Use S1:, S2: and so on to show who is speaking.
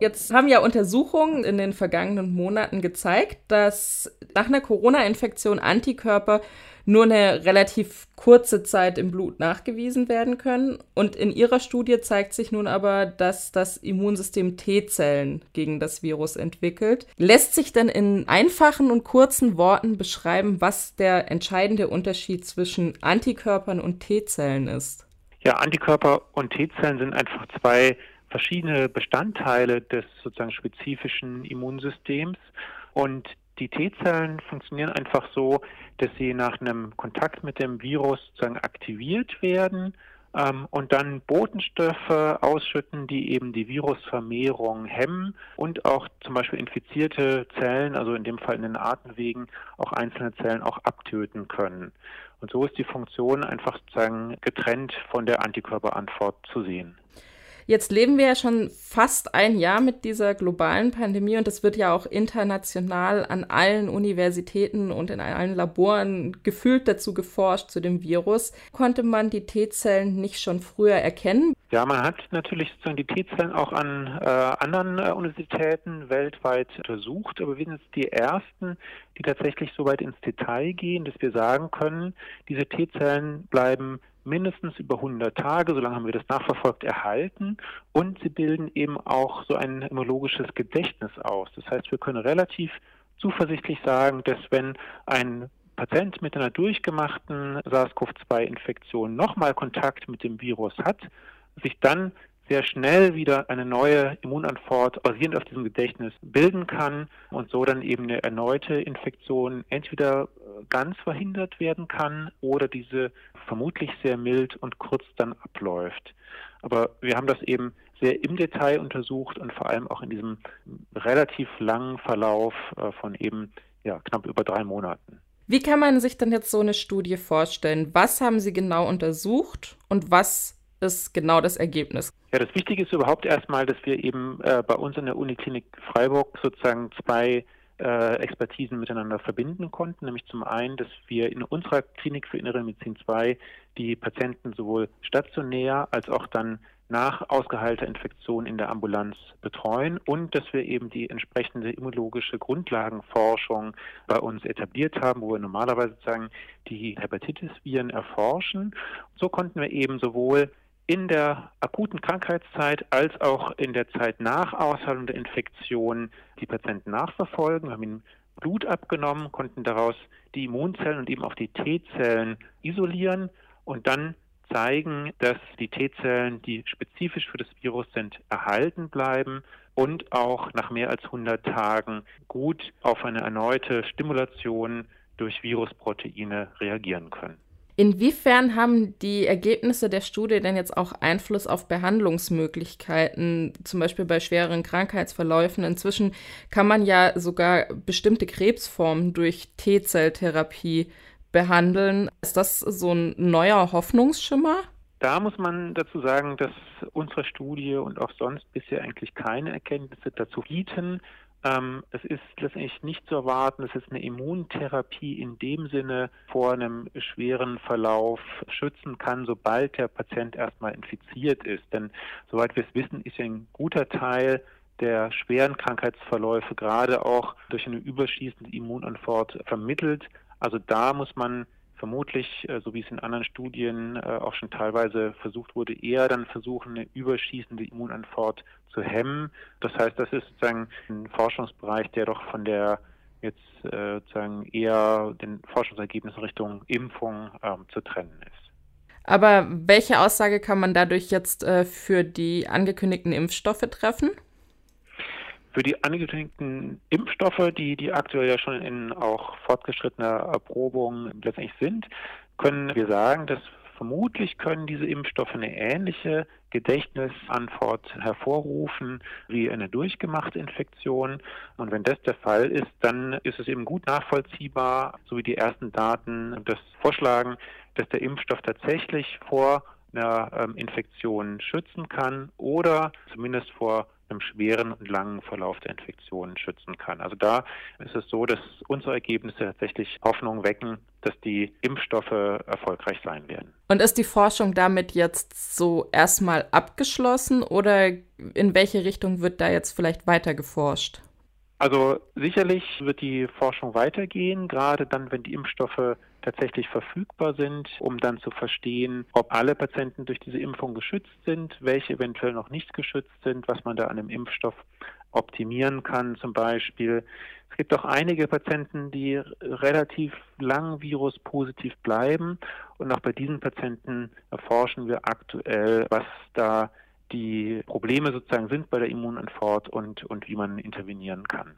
S1: Jetzt haben ja Untersuchungen in den vergangenen Monaten gezeigt, dass nach einer Corona-Infektion Antikörper nur eine relativ kurze Zeit im Blut nachgewiesen werden können. Und in ihrer Studie zeigt sich nun aber, dass das Immunsystem T-Zellen gegen das Virus entwickelt. Lässt sich denn in einfachen und kurzen Worten beschreiben, was der entscheidende Unterschied zwischen Antikörpern und T-Zellen ist?
S2: Ja, Antikörper und T-Zellen sind einfach zwei verschiedene Bestandteile des sozusagen spezifischen Immunsystems. Und die T-Zellen funktionieren einfach so, dass sie nach einem Kontakt mit dem Virus sozusagen aktiviert werden ähm, und dann Botenstoffe ausschütten, die eben die Virusvermehrung hemmen und auch zum Beispiel infizierte Zellen, also in dem Fall in den Atemwegen, auch einzelne Zellen auch abtöten können. Und so ist die Funktion einfach sozusagen getrennt von der Antikörperantwort zu sehen.
S1: Jetzt leben wir ja schon fast ein Jahr mit dieser globalen Pandemie und es wird ja auch international an allen Universitäten und in allen Laboren gefühlt dazu geforscht zu dem Virus. Konnte man die T-Zellen nicht schon früher erkennen?
S2: Ja, man hat natürlich sozusagen die T-Zellen auch an äh, anderen äh, Universitäten weltweit untersucht, aber wir sind jetzt die ersten, die tatsächlich so weit ins Detail gehen, dass wir sagen können, diese T-Zellen bleiben mindestens über 100 Tage, solange haben wir das nachverfolgt, erhalten und sie bilden eben auch so ein immunologisches Gedächtnis aus. Das heißt, wir können relativ zuversichtlich sagen, dass wenn ein Patient mit einer durchgemachten SARS-CoV-2-Infektion nochmal Kontakt mit dem Virus hat, sich dann sehr schnell wieder eine neue Immunantwort basierend auf diesem Gedächtnis bilden kann und so dann eben eine erneute Infektion entweder äh, ganz verhindert werden kann oder diese vermutlich sehr mild und kurz dann abläuft. Aber wir haben das eben sehr im Detail untersucht und vor allem auch in diesem relativ langen Verlauf äh, von eben ja, knapp über drei Monaten.
S1: Wie kann man sich denn jetzt so eine Studie vorstellen? Was haben Sie genau untersucht und was ist genau das Ergebnis?
S2: Ja, das Wichtige ist überhaupt erstmal, dass wir eben äh, bei uns in der Uniklinik Freiburg sozusagen zwei äh, Expertisen miteinander verbinden konnten. Nämlich zum einen, dass wir in unserer Klinik für Innere Medizin 2 die Patienten sowohl stationär als auch dann nach ausgeheilter Infektion in der Ambulanz betreuen und dass wir eben die entsprechende immunologische Grundlagenforschung bei uns etabliert haben, wo wir normalerweise sozusagen die Hepatitis-Viren erforschen. So konnten wir eben sowohl in der akuten Krankheitszeit als auch in der Zeit nach Ausheilung der Infektion die Patienten nachverfolgen. Wir haben ihnen Blut abgenommen, konnten daraus die Immunzellen und eben auch die T-Zellen isolieren und dann zeigen, dass die T-Zellen, die spezifisch für das Virus sind, erhalten bleiben und auch nach mehr als 100 Tagen gut auf eine erneute Stimulation durch Virusproteine reagieren können.
S1: Inwiefern haben die Ergebnisse der Studie denn jetzt auch Einfluss auf Behandlungsmöglichkeiten, zum Beispiel bei schwereren Krankheitsverläufen? Inzwischen kann man ja sogar bestimmte Krebsformen durch T-Zelltherapie behandeln. Ist das so ein neuer Hoffnungsschimmer?
S2: Da muss man dazu sagen, dass unsere Studie und auch sonst bisher eigentlich keine Erkenntnisse dazu bieten, ähm, es ist letztendlich nicht zu erwarten, dass es eine Immuntherapie in dem Sinne vor einem schweren Verlauf schützen kann, sobald der Patient erstmal infiziert ist. Denn soweit wir es wissen, ist ein guter Teil der schweren Krankheitsverläufe gerade auch durch eine überschießende Immunantwort vermittelt. Also da muss man vermutlich, äh, so wie es in anderen Studien äh, auch schon teilweise versucht wurde, eher dann versuchen, eine überschießende Immunantwort zu hemmen. Das heißt, das ist sozusagen ein Forschungsbereich, der doch von der jetzt äh, sozusagen eher den Forschungsergebnissen Richtung Impfung ähm, zu trennen ist.
S1: Aber welche Aussage kann man dadurch jetzt für die angekündigten Impfstoffe treffen?
S2: Für die angekündigten Impfstoffe, die, die aktuell ja schon in auch fortgeschrittener Erprobung letztendlich sind, können wir sagen, dass vermutlich können diese Impfstoffe eine ähnliche Gedächtnisantwort hervorrufen wie eine durchgemachte Infektion. Und wenn das der Fall ist, dann ist es eben gut nachvollziehbar, so wie die ersten Daten das vorschlagen, dass der Impfstoff tatsächlich vor einer ähm, Infektion schützen kann oder zumindest vor einem schweren und langen Verlauf der Infektion schützen kann. Also da ist es so, dass unsere Ergebnisse tatsächlich Hoffnung wecken, dass die Impfstoffe erfolgreich sein werden.
S1: Und ist die Forschung damit jetzt so erstmal abgeschlossen oder in welche Richtung wird da jetzt vielleicht weiter geforscht?
S2: Also sicherlich wird die Forschung weitergehen, gerade dann, wenn die Impfstoffe tatsächlich verfügbar sind, um dann zu verstehen, ob alle Patienten durch diese Impfung geschützt sind, welche eventuell noch nicht geschützt sind, was man da an dem Impfstoff optimieren kann zum Beispiel. Es gibt auch einige Patienten, die relativ lang viruspositiv bleiben und auch bei diesen Patienten erforschen wir aktuell, was da die Probleme sozusagen sind bei der Immunantwort und, und wie man intervenieren kann.